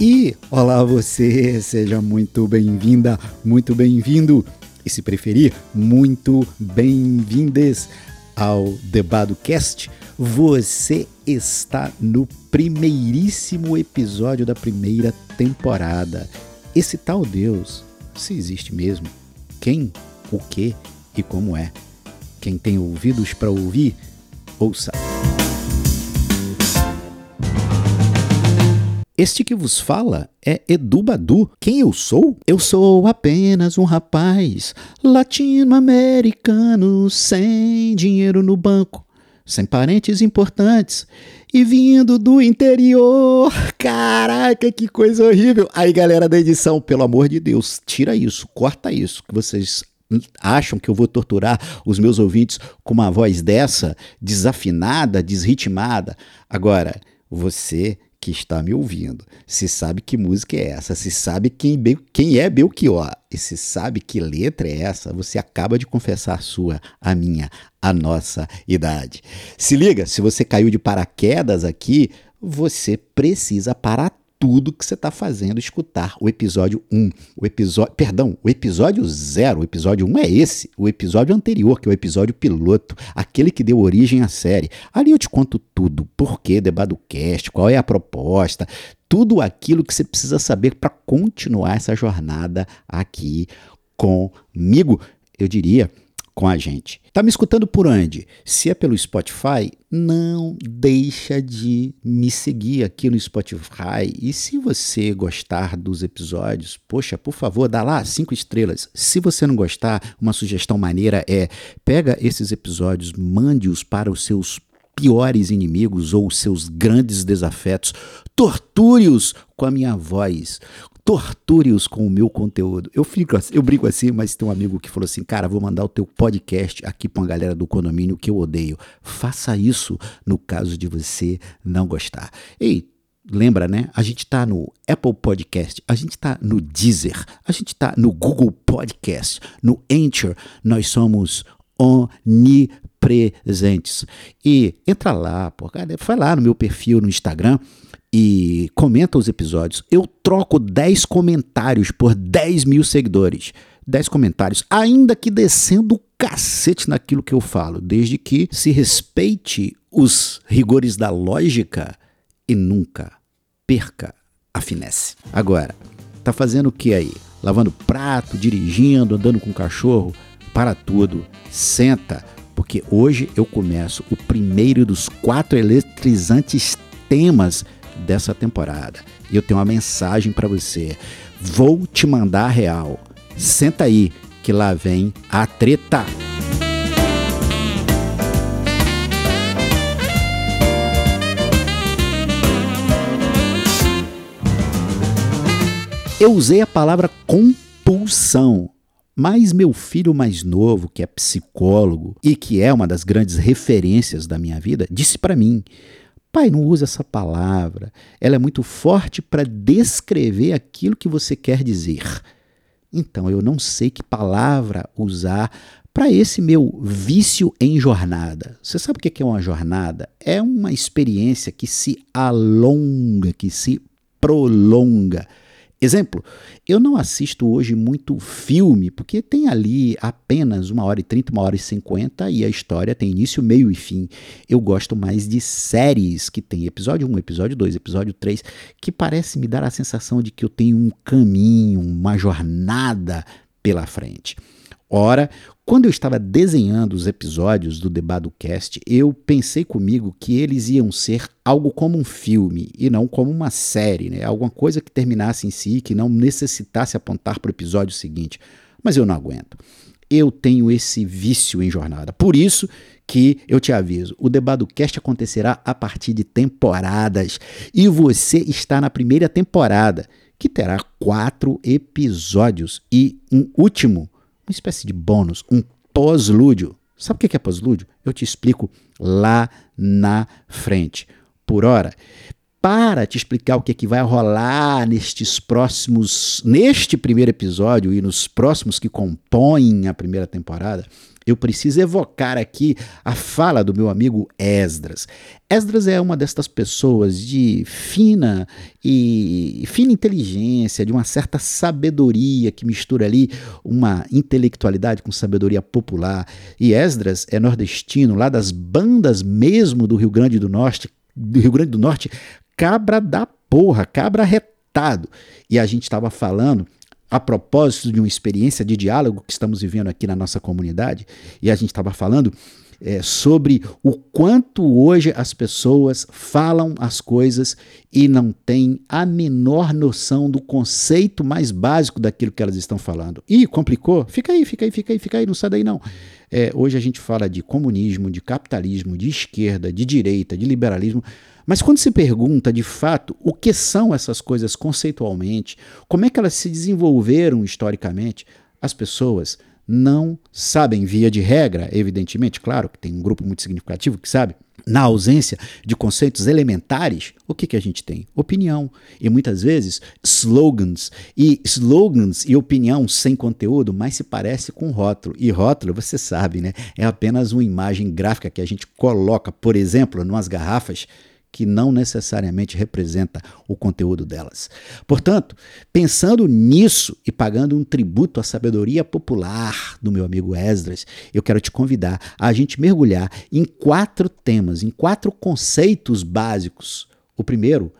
E olá você, seja muito bem-vinda, muito bem-vindo e se preferir, muito bem-vindes ao Debado Cast. Você está no primeiríssimo episódio da primeira temporada. Esse tal Deus, se existe mesmo, quem, o que e como é. Quem tem ouvidos para ouvir, ouça. Este que vos fala é Edu Badu. Quem eu sou? Eu sou apenas um rapaz latino-americano sem dinheiro no banco, sem parentes importantes e vindo do interior. Caraca, que coisa horrível. Aí, galera da edição, pelo amor de Deus, tira isso, corta isso, que vocês acham que eu vou torturar os meus ouvintes com uma voz dessa, desafinada, desritmada. Agora, você que está me ouvindo, se sabe que música é essa, se sabe quem, quem é Belchior e se sabe que letra é essa, você acaba de confessar a sua, a minha, a nossa idade. Se liga, se você caiu de paraquedas aqui, você precisa parar tudo que você está fazendo escutar o episódio 1. O episódio, perdão, o episódio 0, o episódio 1 é esse, o episódio anterior, que é o episódio piloto, aquele que deu origem à série. Ali eu te conto tudo, por que cast, qual é a proposta, tudo aquilo que você precisa saber para continuar essa jornada aqui comigo. Eu diria com a gente. Tá me escutando por onde? Se é pelo Spotify, não deixa de me seguir aqui no Spotify. E se você gostar dos episódios, poxa, por favor, dá lá cinco estrelas. Se você não gostar, uma sugestão maneira é pega esses episódios, mande-os para os seus piores inimigos ou seus grandes desafetos, torture-os com a minha voz, torture-os com o meu conteúdo. Eu fico assim, eu brinco assim, mas tem um amigo que falou assim: "Cara, vou mandar o teu podcast aqui para uma galera do condomínio que eu odeio". Faça isso no caso de você não gostar. Ei, lembra, né? A gente está no Apple Podcast, a gente está no Deezer, a gente está no Google Podcast, no Anchor. Nós somos onipresentes. E entra lá, pô, cara, vai lá no meu perfil no Instagram e comenta os episódios, eu troco 10 comentários por 10 mil seguidores. 10 comentários, ainda que descendo o cacete naquilo que eu falo, desde que se respeite os rigores da lógica e nunca perca a finesse. Agora, tá fazendo o que aí? Lavando prato, dirigindo, andando com o cachorro? Para tudo, senta, porque hoje eu começo o primeiro dos quatro eletrizantes temas dessa temporada. E eu tenho uma mensagem para você. Vou te mandar real. Senta aí, que lá vem a treta. Eu usei a palavra compulsão, mas meu filho mais novo, que é psicólogo e que é uma das grandes referências da minha vida, disse para mim: Pai, não usa essa palavra. Ela é muito forte para descrever aquilo que você quer dizer. Então, eu não sei que palavra usar para esse meu vício em jornada. Você sabe o que é uma jornada? É uma experiência que se alonga, que se prolonga. Exemplo, eu não assisto hoje muito filme, porque tem ali apenas uma hora e trinta, uma hora e cinquenta e a história tem início, meio e fim. Eu gosto mais de séries que tem episódio 1, episódio 2, episódio 3, que parece me dar a sensação de que eu tenho um caminho, uma jornada pela frente. Ora, quando eu estava desenhando os episódios do Debado Cast, eu pensei comigo que eles iam ser algo como um filme e não como uma série, né? Alguma coisa que terminasse em si, que não necessitasse apontar para o episódio seguinte. Mas eu não aguento. Eu tenho esse vício em jornada. Por isso que eu te aviso, o Debado Cast acontecerá a partir de temporadas e você está na primeira temporada, que terá quatro episódios e um último uma espécie de bônus, um pós-lúdio. Sabe o que é pós-lúdio? Eu te explico lá na frente. Por hora, para te explicar o que, é que vai rolar nestes próximos, neste primeiro episódio e nos próximos que compõem a primeira temporada, eu preciso evocar aqui a fala do meu amigo Esdras. Esdras é uma destas pessoas de fina e fina inteligência, de uma certa sabedoria que mistura ali uma intelectualidade com sabedoria popular. E Esdras é nordestino, lá das bandas mesmo do Rio Grande do Norte, do Rio Grande do Norte, cabra da porra, cabra retado. E a gente estava falando a propósito de uma experiência de diálogo que estamos vivendo aqui na nossa comunidade, e a gente estava falando é, sobre o quanto hoje as pessoas falam as coisas e não têm a menor noção do conceito mais básico daquilo que elas estão falando. E complicou? Fica aí, fica aí, fica aí, fica aí, não sai daí não. É, hoje a gente fala de comunismo, de capitalismo, de esquerda, de direita, de liberalismo. Mas quando se pergunta de fato o que são essas coisas conceitualmente, como é que elas se desenvolveram historicamente, as pessoas não sabem, via de regra, evidentemente, claro que tem um grupo muito significativo que sabe, na ausência de conceitos elementares, o que, que a gente tem? Opinião. E muitas vezes slogans. E slogans e opinião sem conteúdo mais se parece com rótulo. E rótulo, você sabe, né? É apenas uma imagem gráfica que a gente coloca, por exemplo, numas garrafas que não necessariamente representa o conteúdo delas. Portanto, pensando nisso e pagando um tributo à sabedoria popular do meu amigo Esdras, eu quero te convidar a gente mergulhar em quatro temas, em quatro conceitos básicos. O primeiro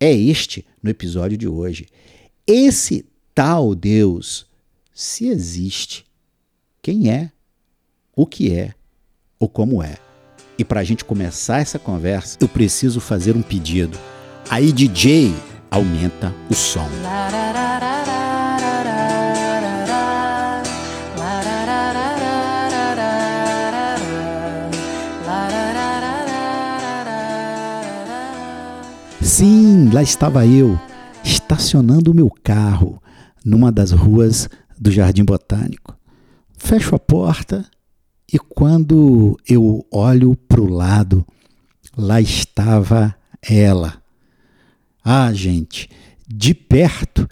é este no episódio de hoje. Esse tal Deus, se existe, quem é, o que é ou como é. E para a gente começar essa conversa, eu preciso fazer um pedido. Aí, DJ, aumenta o som. Sim, lá estava eu, estacionando o meu carro numa das ruas do Jardim Botânico. Fecho a porta e quando eu olho para o lado, lá estava ela. Ah, gente, de perto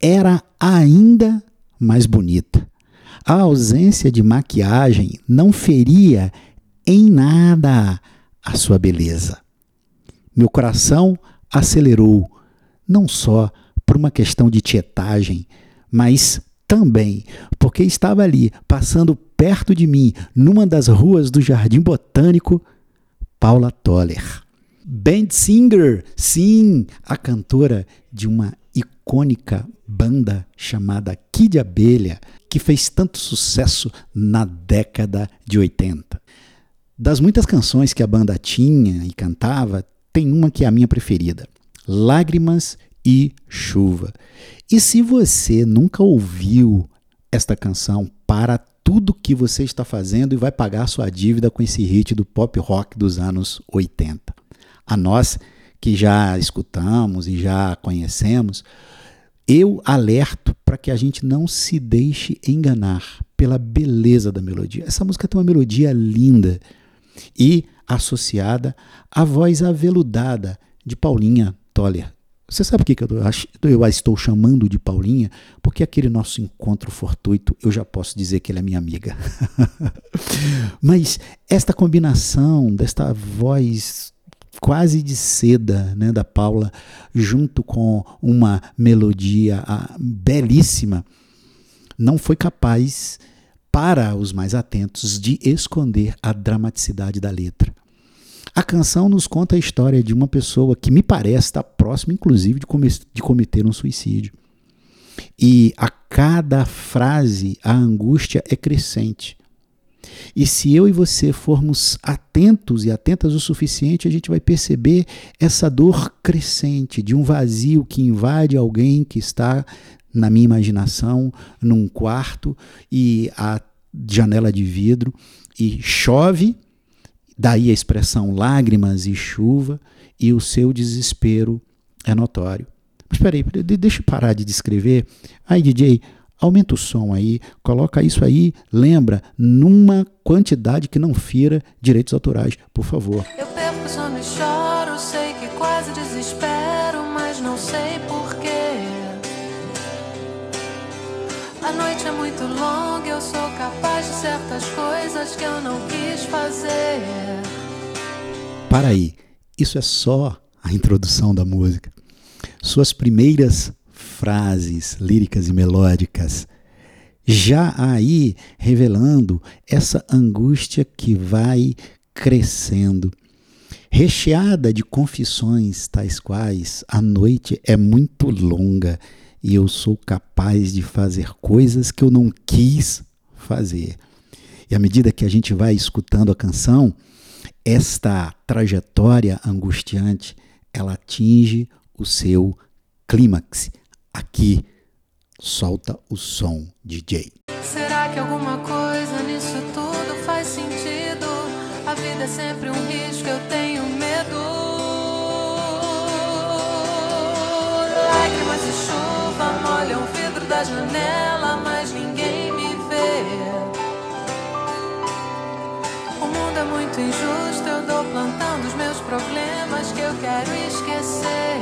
era ainda mais bonita. A ausência de maquiagem não feria em nada a sua beleza. Meu coração acelerou, não só por uma questão de tietagem, mas também porque estava ali passando perto de mim, numa das ruas do Jardim Botânico, Paula Toller. Band singer, sim, a cantora de uma icônica banda chamada Kid Abelha, que fez tanto sucesso na década de 80. Das muitas canções que a banda tinha e cantava, tem uma que é a minha preferida: Lágrimas e Chuva. E se você nunca ouviu esta canção, para tudo que você está fazendo e vai pagar sua dívida com esse hit do pop rock dos anos 80. A nós que já escutamos e já conhecemos, eu alerto para que a gente não se deixe enganar pela beleza da melodia. Essa música tem uma melodia linda e associada à voz aveludada de Paulinha Toller, você sabe o que, eu a estou chamando de Paulinha? Porque aquele nosso encontro fortuito, eu já posso dizer que ela é minha amiga. Mas esta combinação desta voz quase de seda né, da Paula, junto com uma melodia ah, belíssima, não foi capaz, para os mais atentos, de esconder a dramaticidade da letra. A canção nos conta a história de uma pessoa que me parece estar próxima, inclusive, de, de cometer um suicídio. E a cada frase a angústia é crescente. E se eu e você formos atentos e atentas o suficiente, a gente vai perceber essa dor crescente de um vazio que invade alguém que está na minha imaginação, num quarto e a janela de vidro e chove Daí a expressão lágrimas e chuva, e o seu desespero é notório. Mas espera aí, deixa eu parar de descrever. Aí, DJ, aumenta o som aí, coloca isso aí, lembra, numa quantidade que não fira direitos autorais, por favor. Eu perco, só me choro, sei que quase desespero, mas não sei porquê. A noite é muito longa, eu sou capaz de certas coisas que eu não quis fazer. Para aí, isso é só a introdução da música. Suas primeiras frases líricas e melódicas já aí revelando essa angústia que vai crescendo, recheada de confissões tais quais a noite é muito longa e eu sou capaz de fazer coisas que eu não quis fazer. E à medida que a gente vai escutando a canção, esta trajetória angustiante, ela atinge o seu clímax aqui Solta o som, DJ. Será que alguma coisa nisso tudo faz sentido? A vida é sempre um risco, eu tenho medo. Quero esquecer.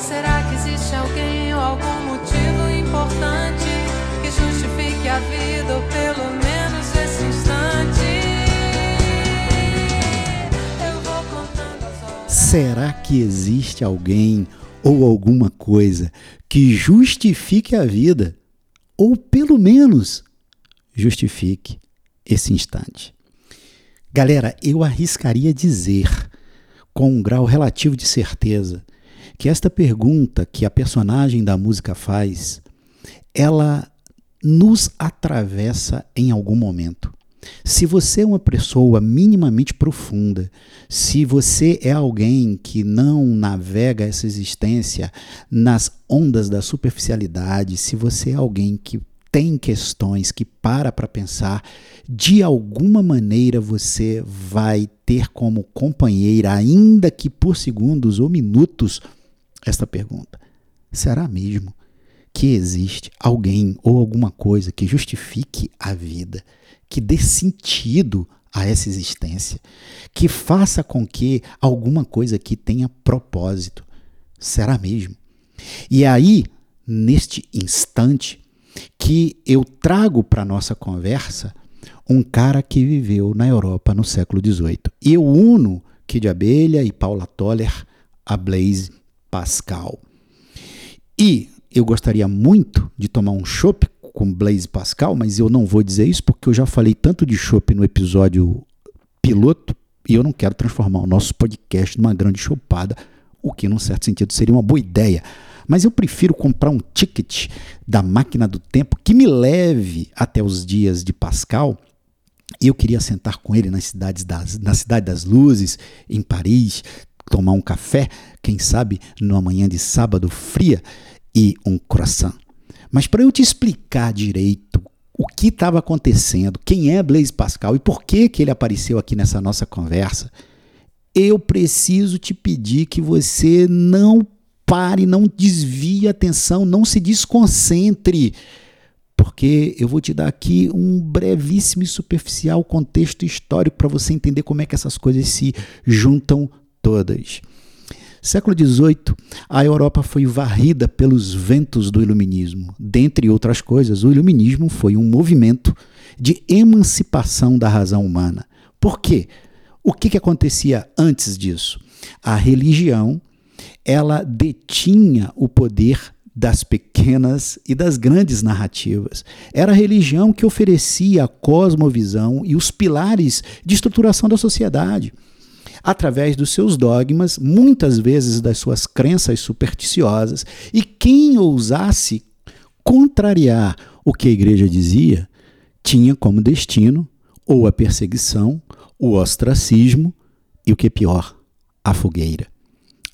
Será que existe alguém ou algum motivo importante que justifique a vida ou pelo menos esse instante? Eu vou contando as horas. Será que existe alguém ou alguma coisa que justifique a vida ou pelo menos justifique esse instante? Galera, eu arriscaria dizer com um grau relativo de certeza que esta pergunta que a personagem da música faz, ela nos atravessa em algum momento. Se você é uma pessoa minimamente profunda, se você é alguém que não navega essa existência nas ondas da superficialidade, se você é alguém que tem questões, que para para pensar, de alguma maneira você vai ter como companheira, ainda que por segundos ou minutos, esta pergunta: será mesmo que existe alguém ou alguma coisa que justifique a vida, que dê sentido a essa existência, que faça com que alguma coisa aqui tenha propósito? Será mesmo? E aí, neste instante, que eu trago para nossa conversa um cara que viveu na Europa no século XVIII. E eu uno Kid Abelha e Paula Toller a Blaise Pascal. E eu gostaria muito de tomar um chopp com Blaise Pascal, mas eu não vou dizer isso porque eu já falei tanto de chopp no episódio piloto e eu não quero transformar o nosso podcast numa grande chopada, o que, num certo sentido, seria uma boa ideia. Mas eu prefiro comprar um ticket da máquina do tempo que me leve até os dias de Pascal. Eu queria sentar com ele nas cidades das, na Cidade das Luzes, em Paris, tomar um café, quem sabe numa manhã de sábado fria e um croissant. Mas para eu te explicar direito o que estava acontecendo, quem é Blaise Pascal e por que, que ele apareceu aqui nessa nossa conversa, eu preciso te pedir que você não pare, não desvie a atenção, não se desconcentre, porque eu vou te dar aqui um brevíssimo e superficial contexto histórico para você entender como é que essas coisas se juntam todas. Século XVIII, a Europa foi varrida pelos ventos do iluminismo. Dentre outras coisas, o iluminismo foi um movimento de emancipação da razão humana. Por quê? O que, que acontecia antes disso? A religião ela detinha o poder das pequenas e das grandes narrativas. Era a religião que oferecia a cosmovisão e os pilares de estruturação da sociedade através dos seus dogmas, muitas vezes das suas crenças supersticiosas, e quem ousasse contrariar o que a igreja dizia, tinha como destino ou a perseguição, o ostracismo e o que é pior, a fogueira.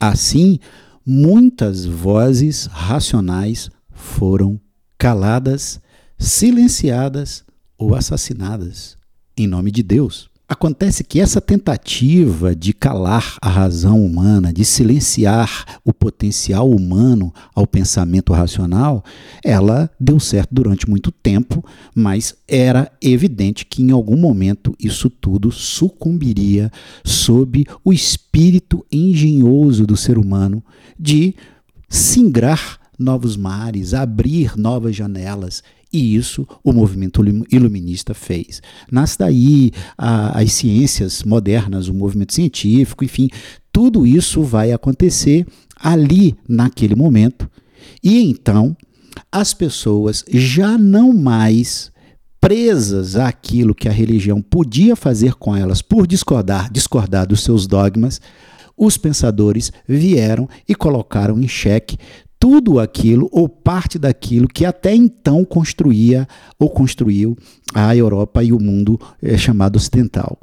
Assim, muitas vozes racionais foram caladas, silenciadas ou assassinadas em nome de Deus, Acontece que essa tentativa de calar a razão humana, de silenciar o potencial humano ao pensamento racional, ela deu certo durante muito tempo, mas era evidente que em algum momento isso tudo sucumbiria sob o espírito engenhoso do ser humano de singrar novos mares, abrir novas janelas e isso o movimento iluminista fez. Nasce daí a, as ciências modernas, o movimento científico, enfim, tudo isso vai acontecer ali naquele momento. E então as pessoas já não mais presas àquilo que a religião podia fazer com elas por discordar, discordar dos seus dogmas, os pensadores vieram e colocaram em xeque tudo aquilo ou parte daquilo que até então construía ou construiu a Europa e o mundo é, chamado ocidental.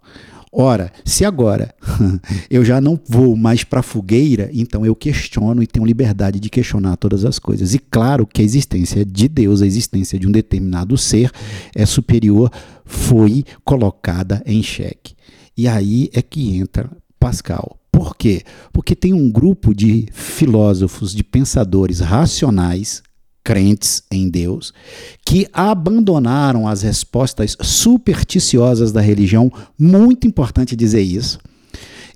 Ora, se agora eu já não vou mais para a fogueira, então eu questiono e tenho liberdade de questionar todas as coisas. E claro que a existência de Deus, a existência de um determinado ser é superior, foi colocada em xeque. E aí é que entra Pascal. Por quê? Porque tem um grupo de filósofos, de pensadores racionais, crentes em Deus, que abandonaram as respostas supersticiosas da religião. Muito importante dizer isso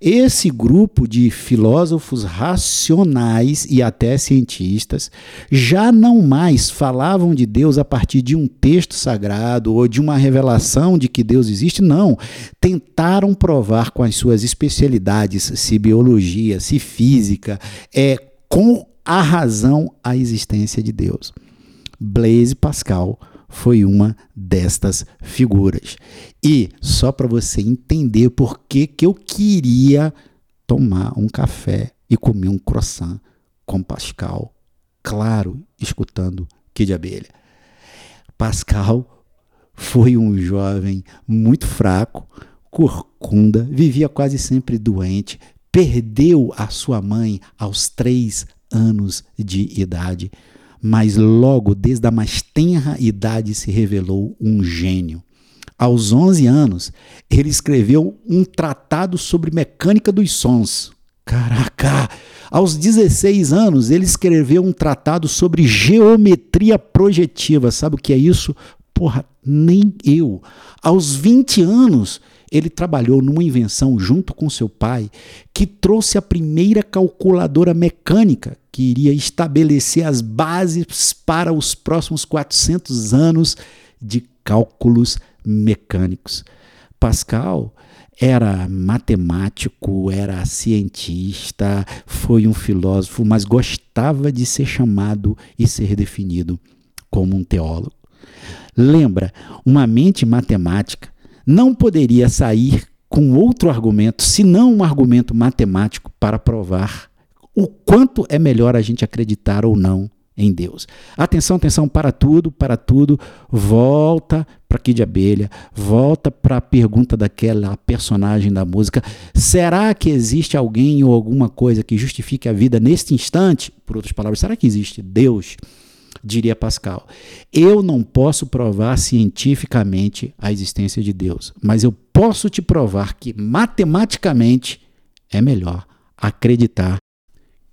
esse grupo de filósofos racionais e até cientistas já não mais falavam de Deus a partir de um texto sagrado ou de uma revelação de que Deus existe, não. Tentaram provar com as suas especialidades, se biologia, se física, é com a razão a existência de Deus. Blaise Pascal foi uma destas figuras. E só para você entender por que, que eu queria tomar um café e comer um croissant com Pascal, claro, escutando Kid Abelha. Pascal foi um jovem muito fraco, corcunda, vivia quase sempre doente, perdeu a sua mãe aos três anos de idade mas logo desde a mais tenra idade se revelou um gênio. Aos 11 anos, ele escreveu um tratado sobre mecânica dos sons. Caraca! Aos 16 anos, ele escreveu um tratado sobre geometria projetiva. Sabe o que é isso? Porra, nem eu. Aos 20 anos, ele trabalhou numa invenção junto com seu pai que trouxe a primeira calculadora mecânica que iria estabelecer as bases para os próximos 400 anos de cálculos mecânicos. Pascal era matemático, era cientista, foi um filósofo, mas gostava de ser chamado e ser definido como um teólogo. Lembra, uma mente matemática não poderia sair com outro argumento, senão um argumento matemático para provar o quanto é melhor a gente acreditar ou não em Deus. Atenção, atenção para tudo, para tudo. Volta para aqui de abelha, volta para a pergunta daquela personagem da música. Será que existe alguém ou alguma coisa que justifique a vida neste instante? Por outras palavras, será que existe Deus? diria Pascal. Eu não posso provar cientificamente a existência de Deus, mas eu posso te provar que matematicamente é melhor acreditar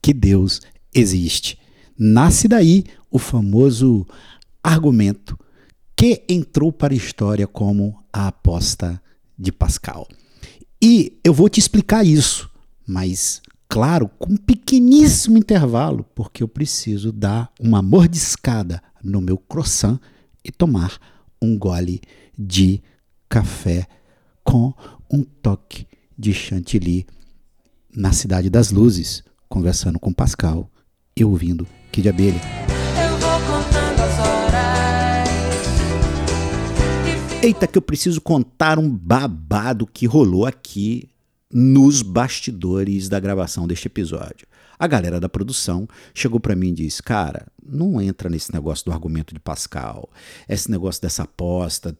que Deus existe. Nasce daí o famoso argumento que entrou para a história como a aposta de Pascal. E eu vou te explicar isso, mas claro, com um pequeníssimo intervalo, porque eu preciso dar uma mordiscada no meu croissant e tomar um gole de café com um toque de chantilly na Cidade das Luzes, conversando com Pascal e ouvindo Kid Abelha. Eita, que eu preciso contar um babado que rolou aqui nos bastidores da gravação deste episódio. A galera da produção chegou para mim e disse: Cara, não entra nesse negócio do argumento de Pascal, esse negócio dessa aposta,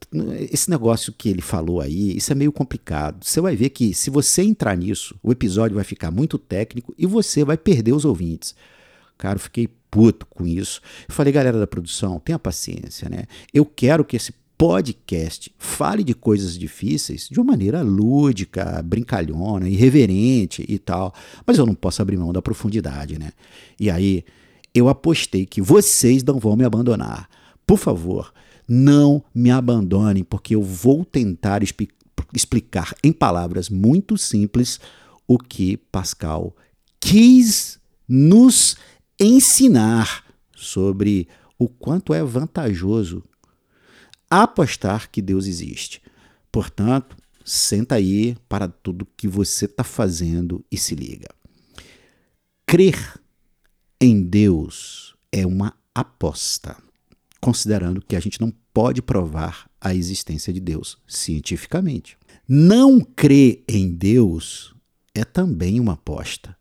esse negócio que ele falou aí, isso é meio complicado. Você vai ver que se você entrar nisso, o episódio vai ficar muito técnico e você vai perder os ouvintes. Cara, eu fiquei puto com isso. Eu falei, galera da produção, tenha paciência, né? Eu quero que esse podcast fale de coisas difíceis de uma maneira lúdica, brincalhona, irreverente e tal, mas eu não posso abrir mão da profundidade, né? E aí eu apostei que vocês não vão me abandonar. Por favor, não me abandonem, porque eu vou tentar explicar em palavras muito simples o que Pascal quis nos ensinar sobre o quanto é vantajoso apostar que Deus existe. Portanto, senta aí para tudo que você está fazendo e se liga. Crer em Deus é uma aposta, considerando que a gente não pode provar a existência de Deus cientificamente. Não crer em Deus é também uma aposta,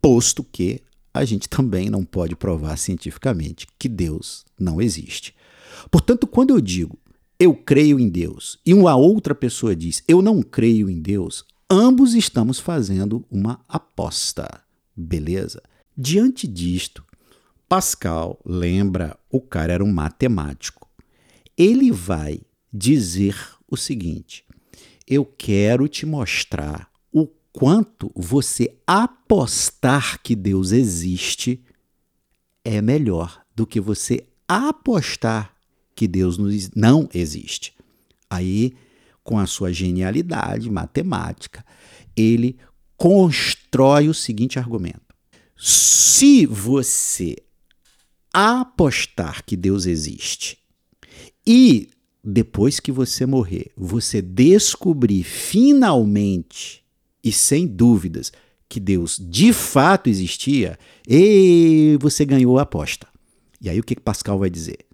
posto que a gente também não pode provar cientificamente que Deus não existe. Portanto, quando eu digo eu creio em Deus e uma outra pessoa diz eu não creio em Deus, ambos estamos fazendo uma aposta, beleza? Diante disto, Pascal lembra o cara era um matemático. Ele vai dizer o seguinte: eu quero te mostrar o quanto você apostar que Deus existe é melhor do que você apostar que Deus não existe. Aí, com a sua genialidade matemática, ele constrói o seguinte argumento: se você apostar que Deus existe e depois que você morrer, você descobrir finalmente e sem dúvidas que Deus de fato existia, e você ganhou a aposta. E aí o que Pascal vai dizer?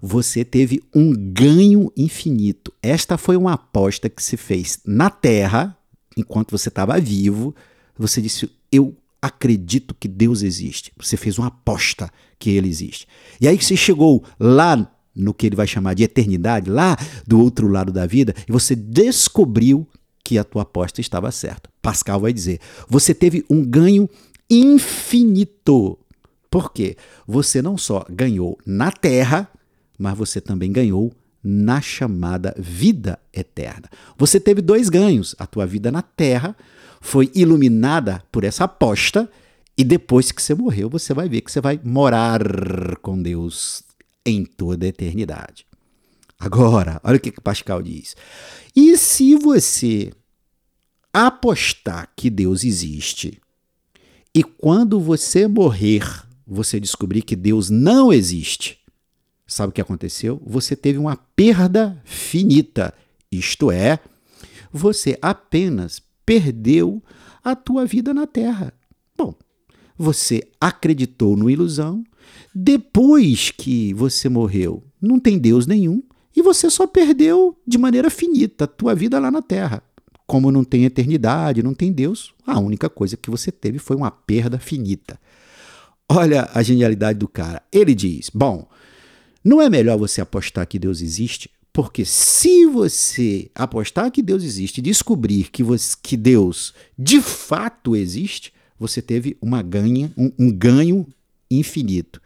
Você teve um ganho infinito. Esta foi uma aposta que se fez na Terra, enquanto você estava vivo. Você disse: Eu acredito que Deus existe. Você fez uma aposta que ele existe. E aí você chegou lá no que ele vai chamar de eternidade, lá do outro lado da vida, e você descobriu que a tua aposta estava certa. Pascal vai dizer: você teve um ganho infinito. Por quê? Você não só ganhou na terra, mas você também ganhou na chamada vida eterna. Você teve dois ganhos. A tua vida na terra foi iluminada por essa aposta, e depois que você morreu, você vai ver que você vai morar com Deus em toda a eternidade. Agora, olha o que Pascal diz. E se você apostar que Deus existe e quando você morrer, você descobrir que Deus não existe, sabe o que aconteceu? Você teve uma perda finita, isto é, você apenas perdeu a tua vida na terra. Bom, você acreditou no ilusão, depois que você morreu, não tem Deus nenhum e você só perdeu de maneira finita a tua vida lá na terra. Como não tem eternidade, não tem Deus, a única coisa que você teve foi uma perda finita. Olha a genialidade do cara. Ele diz: Bom, não é melhor você apostar que Deus existe? Porque se você apostar que Deus existe e descobrir que, você, que Deus de fato existe, você teve uma ganha, um, um ganho infinito.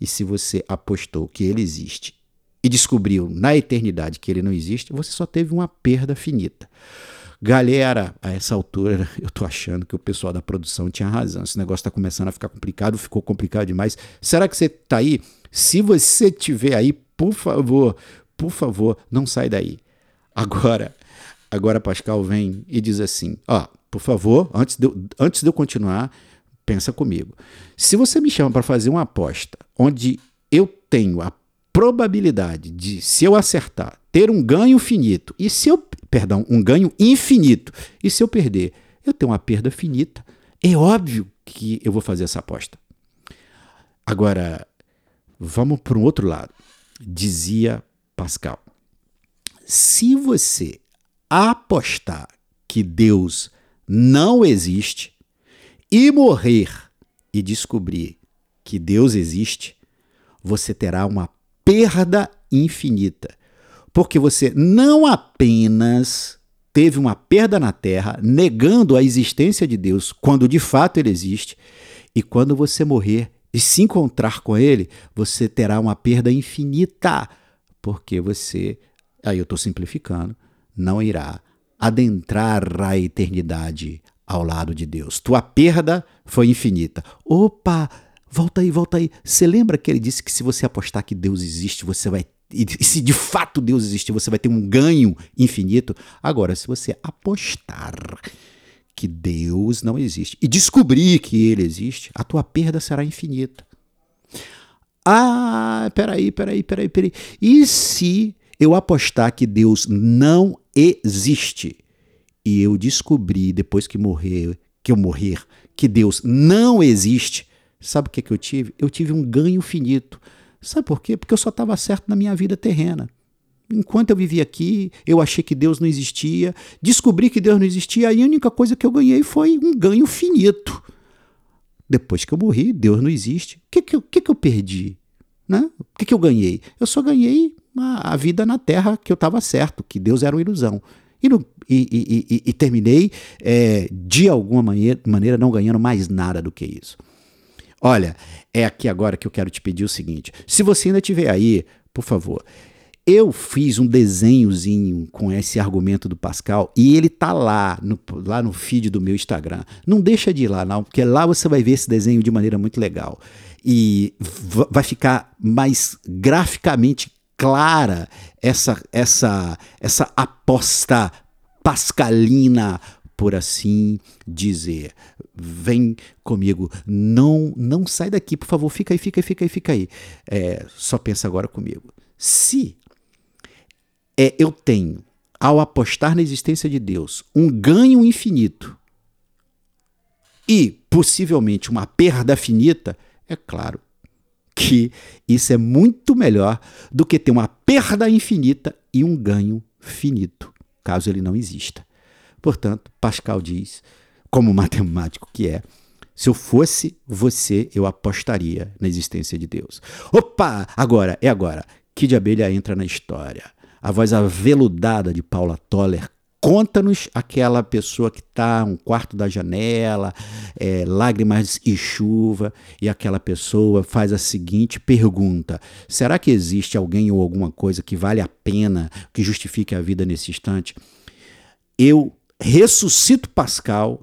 E se você apostou que ele existe e descobriu na eternidade que ele não existe, você só teve uma perda finita. Galera, a essa altura eu tô achando que o pessoal da produção tinha razão. Esse negócio tá começando a ficar complicado, ficou complicado demais. Será que você tá aí? Se você tiver aí, por favor, por favor, não sai daí. Agora, agora Pascal vem e diz assim: ó, por favor, antes de, eu, antes de eu continuar, pensa comigo. Se você me chama para fazer uma aposta onde eu tenho a probabilidade de, se eu acertar, ter um ganho finito, e se eu, perdão, um ganho infinito, e se eu perder, eu tenho uma perda finita, é óbvio que eu vou fazer essa aposta. Agora, vamos para um outro lado. Dizia Pascal: se você apostar que Deus não existe, e morrer e descobrir que Deus existe, você terá uma perda infinita. Porque você não apenas teve uma perda na terra, negando a existência de Deus, quando de fato ele existe, e quando você morrer e se encontrar com ele, você terá uma perda infinita. porque você, aí eu estou simplificando, não irá adentrar a eternidade ao lado de Deus. Tua perda foi infinita. Opa, volta aí, volta aí. Você lembra que ele disse que se você apostar que Deus existe, você vai e se de fato Deus existe, você vai ter um ganho infinito. Agora, se você apostar que Deus não existe e descobrir que ele existe, a tua perda será infinita. Ah, peraí, peraí, peraí, peraí. E se eu apostar que Deus não existe e eu descobrir depois que morrer, que eu morrer, que Deus não existe, sabe o que, que eu tive? Eu tive um ganho finito. Sabe por quê? Porque eu só estava certo na minha vida terrena. Enquanto eu vivia aqui, eu achei que Deus não existia, descobri que Deus não existia, e a única coisa que eu ganhei foi um ganho finito. Depois que eu morri, Deus não existe. O que, que, eu, que, que eu perdi? Né? O que, que eu ganhei? Eu só ganhei a, a vida na terra que eu estava certo, que Deus era uma ilusão. E, no, e, e, e terminei, é, de alguma maneira, maneira, não ganhando mais nada do que isso. Olha, é aqui agora que eu quero te pedir o seguinte: se você ainda estiver aí, por favor, eu fiz um desenhozinho com esse argumento do Pascal e ele tá lá no, lá no feed do meu Instagram. Não deixa de ir lá, não, porque lá você vai ver esse desenho de maneira muito legal. E vai ficar mais graficamente clara essa, essa, essa aposta pascalina, por assim dizer. Vem comigo, não não sai daqui, por favor, fica aí, fica aí, fica aí, fica aí. É, só pensa agora comigo. Se é, eu tenho, ao apostar na existência de Deus, um ganho infinito e possivelmente uma perda finita, é claro que isso é muito melhor do que ter uma perda infinita e um ganho finito, caso ele não exista. Portanto, Pascal diz, como matemático que é, se eu fosse você, eu apostaria na existência de Deus. Opa! Agora, é agora. Que de abelha entra na história a voz aveludada de Paula Toller. Conta-nos aquela pessoa que está um quarto da janela, é, lágrimas e chuva, e aquela pessoa faz a seguinte pergunta: será que existe alguém ou alguma coisa que vale a pena, que justifique a vida nesse instante? Eu ressuscito Pascal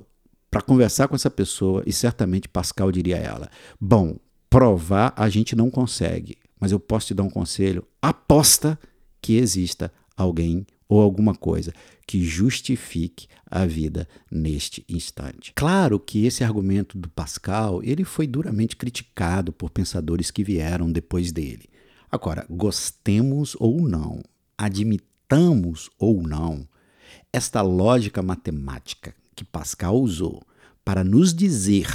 para conversar com essa pessoa e certamente Pascal diria a ela: bom, provar a gente não consegue, mas eu posso te dar um conselho: aposta que exista alguém ou alguma coisa que justifique a vida neste instante. Claro que esse argumento do Pascal, ele foi duramente criticado por pensadores que vieram depois dele. Agora, gostemos ou não, admitamos ou não, esta lógica matemática que Pascal usou para nos dizer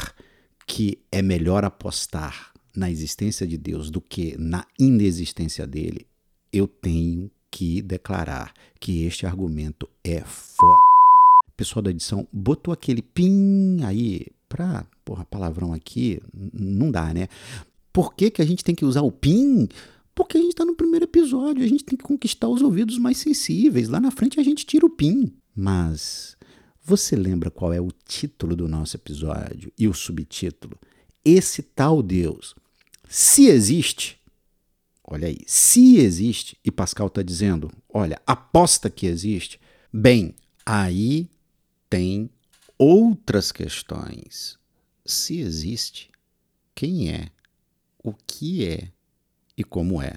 que é melhor apostar na existência de Deus do que na inexistência dele eu tenho que declarar que este argumento é foda. Pessoal da edição botou aquele pin aí pra, porra, palavrão aqui, não dá, né? Por que, que a gente tem que usar o pin? Porque a gente está no primeiro episódio, a gente tem que conquistar os ouvidos mais sensíveis. Lá na frente a gente tira o pin. Mas você lembra qual é o título do nosso episódio e o subtítulo? Esse tal Deus, se existe, Olha aí, se existe, e Pascal está dizendo, olha, aposta que existe, bem, aí tem outras questões. Se existe, quem é, o que é e como é.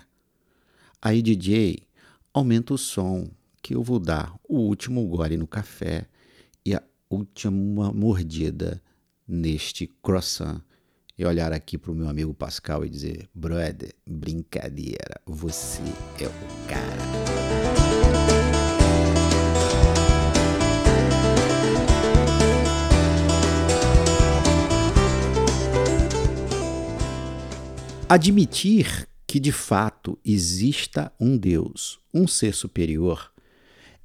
Aí, DJ, aumenta o som, que eu vou dar o último gole no café e a última mordida neste croissant e olhar aqui para o meu amigo Pascal e dizer: brother, brincadeira, você é o cara. Admitir que de fato exista um Deus, um ser superior,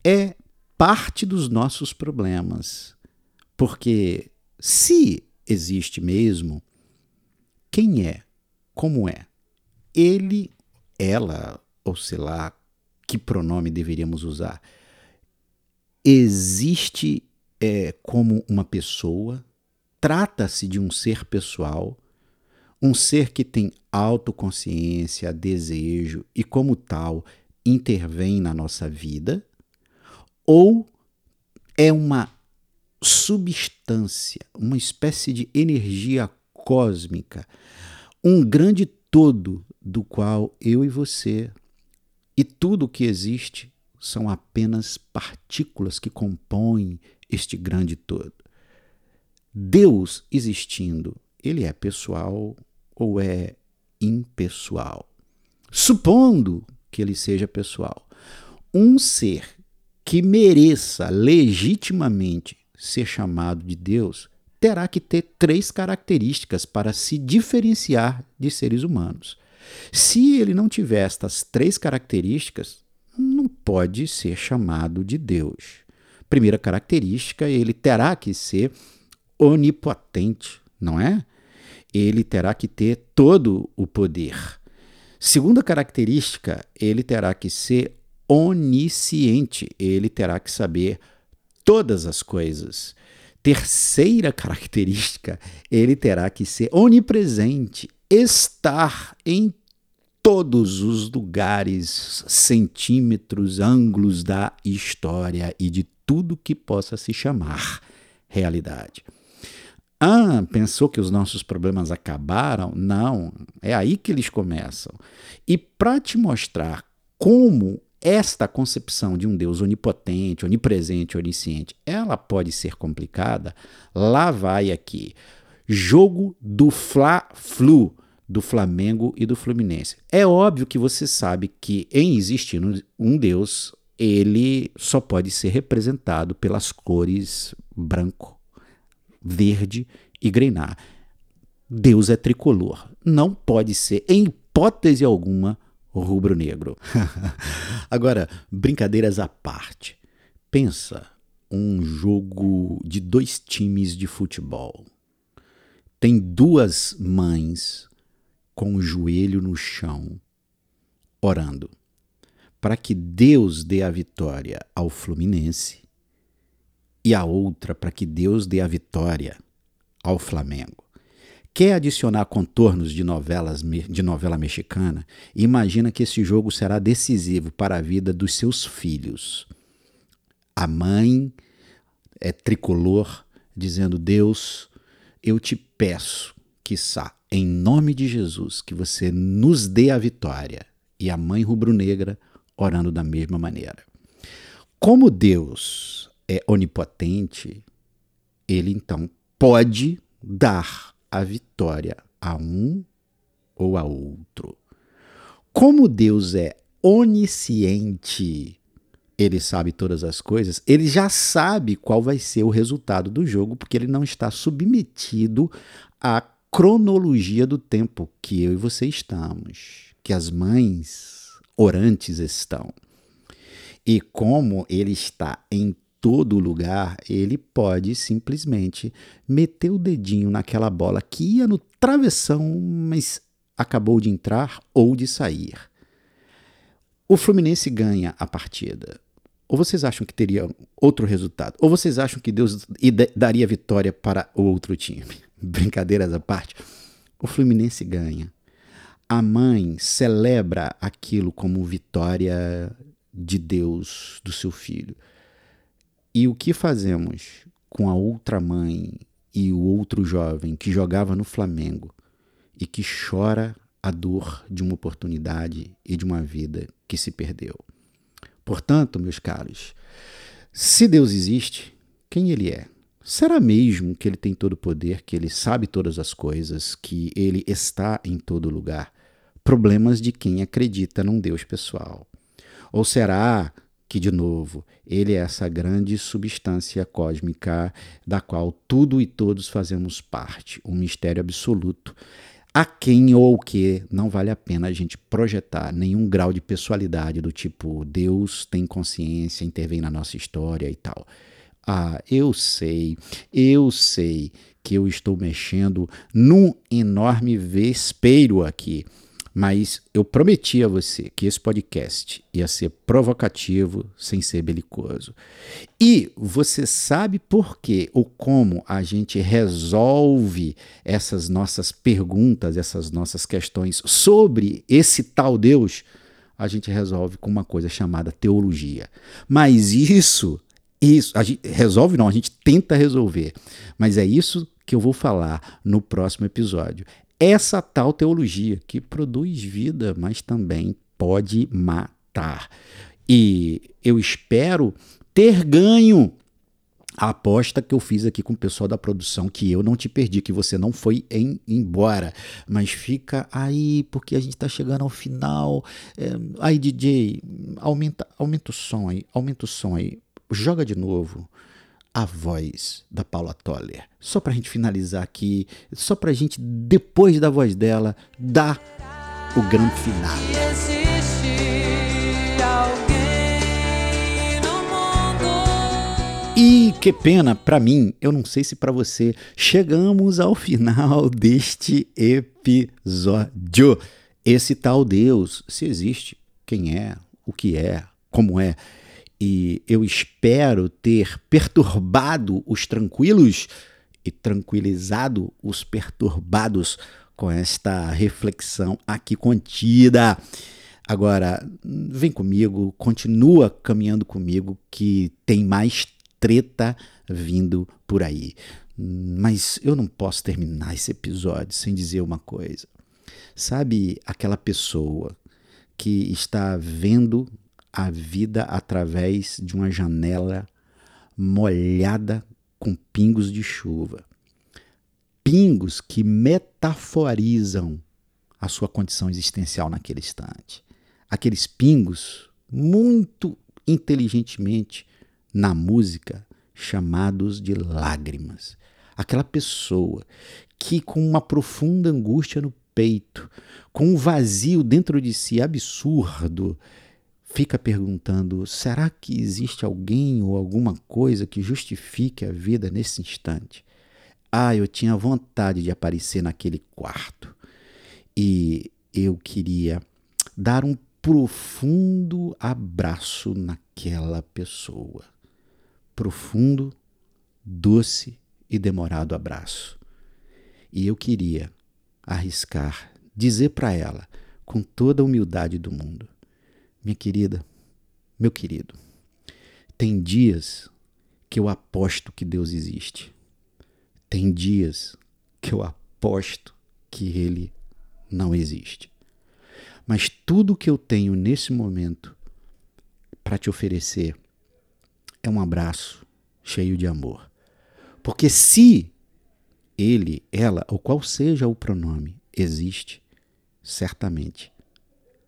é parte dos nossos problemas. Porque se existe mesmo, quem é? Como é? Ele, ela, ou sei lá, que pronome deveríamos usar? Existe é, como uma pessoa, trata-se de um ser pessoal, um ser que tem autoconsciência, desejo e, como tal, intervém na nossa vida ou é uma substância, uma espécie de energia cósmica, um grande todo do qual eu e você e tudo o que existe são apenas partículas que compõem este grande todo. Deus existindo, ele é pessoal ou é impessoal? Supondo que ele seja pessoal, um ser que mereça legitimamente ser chamado de Deus terá que ter três características para se diferenciar de seres humanos. Se ele não tiver estas três características, não pode ser chamado de Deus. Primeira característica, ele terá que ser onipotente, não é? Ele terá que ter todo o poder. Segunda característica, ele terá que ser onisciente, ele terá que saber todas as coisas. Terceira característica, ele terá que ser onipresente, estar em todos os lugares, centímetros, ângulos da história e de tudo que possa se chamar realidade. Ah, pensou que os nossos problemas acabaram? Não, é aí que eles começam. E para te mostrar como esta concepção de um Deus onipotente, onipresente, onisciente, ela pode ser complicada, lá vai aqui. Jogo do Fla-Flu do Flamengo e do Fluminense. É óbvio que você sabe que em existindo um Deus, ele só pode ser representado pelas cores branco, verde e grená. Deus é tricolor. Não pode ser, em hipótese alguma, rubro-negro. Agora, brincadeiras à parte. Pensa um jogo de dois times de futebol. Tem duas mães com o joelho no chão, orando, para que Deus dê a vitória ao Fluminense e a outra para que Deus dê a vitória ao Flamengo. Quer adicionar contornos de novelas de novela mexicana? Imagina que esse jogo será decisivo para a vida dos seus filhos. A mãe é tricolor, dizendo: Deus, eu te peço, quiçá, em nome de Jesus, que você nos dê a vitória. E a mãe rubro-negra orando da mesma maneira. Como Deus é onipotente, ele então pode dar a vitória a um ou a outro. Como Deus é onisciente, ele sabe todas as coisas, ele já sabe qual vai ser o resultado do jogo, porque ele não está submetido a cronologia do tempo que eu e você estamos, que as mães orantes estão. E como ele está em todo lugar, ele pode simplesmente meter o dedinho naquela bola que ia no travessão, mas acabou de entrar ou de sair. O Fluminense ganha a partida. Ou vocês acham que teria outro resultado? Ou vocês acham que Deus daria vitória para o outro time? brincadeiras à parte, o Fluminense ganha. A mãe celebra aquilo como vitória de Deus do seu filho. E o que fazemos com a outra mãe e o outro jovem que jogava no Flamengo e que chora a dor de uma oportunidade e de uma vida que se perdeu? Portanto, meus caros, se Deus existe, quem ele é? Será mesmo que ele tem todo o poder, que ele sabe todas as coisas, que ele está em todo lugar? Problemas de quem acredita num Deus pessoal. Ou será que, de novo, ele é essa grande substância cósmica da qual tudo e todos fazemos parte, um mistério absoluto, a quem ou o que não vale a pena a gente projetar nenhum grau de pessoalidade do tipo Deus tem consciência, intervém na nossa história e tal. Ah, eu sei, eu sei que eu estou mexendo num enorme vespeiro aqui, mas eu prometi a você que esse podcast ia ser provocativo sem ser belicoso. E você sabe por que ou como a gente resolve essas nossas perguntas, essas nossas questões sobre esse tal Deus? a gente resolve com uma coisa chamada teologia. Mas isso, isso, a gente resolve não, a gente tenta resolver. Mas é isso que eu vou falar no próximo episódio. Essa tal teologia que produz vida, mas também pode matar. E eu espero ter ganho a aposta que eu fiz aqui com o pessoal da produção, que eu não te perdi, que você não foi em, embora, mas fica aí, porque a gente está chegando ao final. É, aí, DJ, aumenta, aumenta o som aí, aumenta o som aí, joga de novo a voz da Paula Toller, só para a gente finalizar aqui, só para a gente, depois da voz dela, dar o grande final. E que pena para mim, eu não sei se para você, chegamos ao final deste episódio. Esse tal Deus, se existe, quem é, o que é, como é, e eu espero ter perturbado os tranquilos e tranquilizado os perturbados com esta reflexão aqui contida. Agora, vem comigo, continua caminhando comigo, que tem mais treta vindo por aí. Mas eu não posso terminar esse episódio sem dizer uma coisa. Sabe aquela pessoa que está vendo a vida através de uma janela molhada com pingos de chuva? Pingos que metaforizam a sua condição existencial naquele instante. Aqueles pingos muito inteligentemente na música chamados de lágrimas. Aquela pessoa que, com uma profunda angústia no peito, com um vazio dentro de si absurdo, fica perguntando: será que existe alguém ou alguma coisa que justifique a vida nesse instante? Ah, eu tinha vontade de aparecer naquele quarto e eu queria dar um profundo abraço naquela pessoa profundo, doce e demorado abraço. E eu queria arriscar dizer para ela, com toda a humildade do mundo: Minha querida, meu querido, tem dias que eu aposto que Deus existe. Tem dias que eu aposto que Ele não existe. Mas tudo que eu tenho nesse momento para te oferecer é um abraço cheio de amor. Porque se ele, ela, ou qual seja o pronome, existe, certamente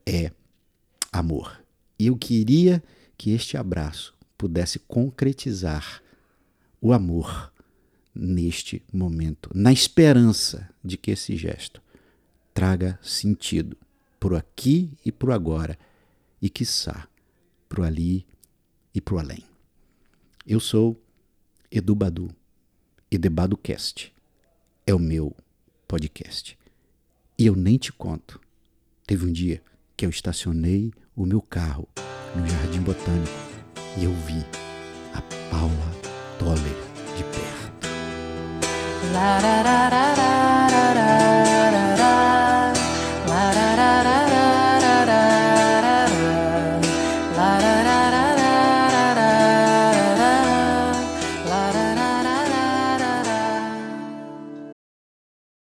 é amor. E eu queria que este abraço pudesse concretizar o amor neste momento, na esperança de que esse gesto traga sentido pro aqui e pro agora, e quiçá pro ali e pro além. Eu sou Edu Badu e DebadoCast é o meu podcast. E eu nem te conto. Teve um dia que eu estacionei o meu carro no Jardim Botânico e eu vi a Paula Toller de perto.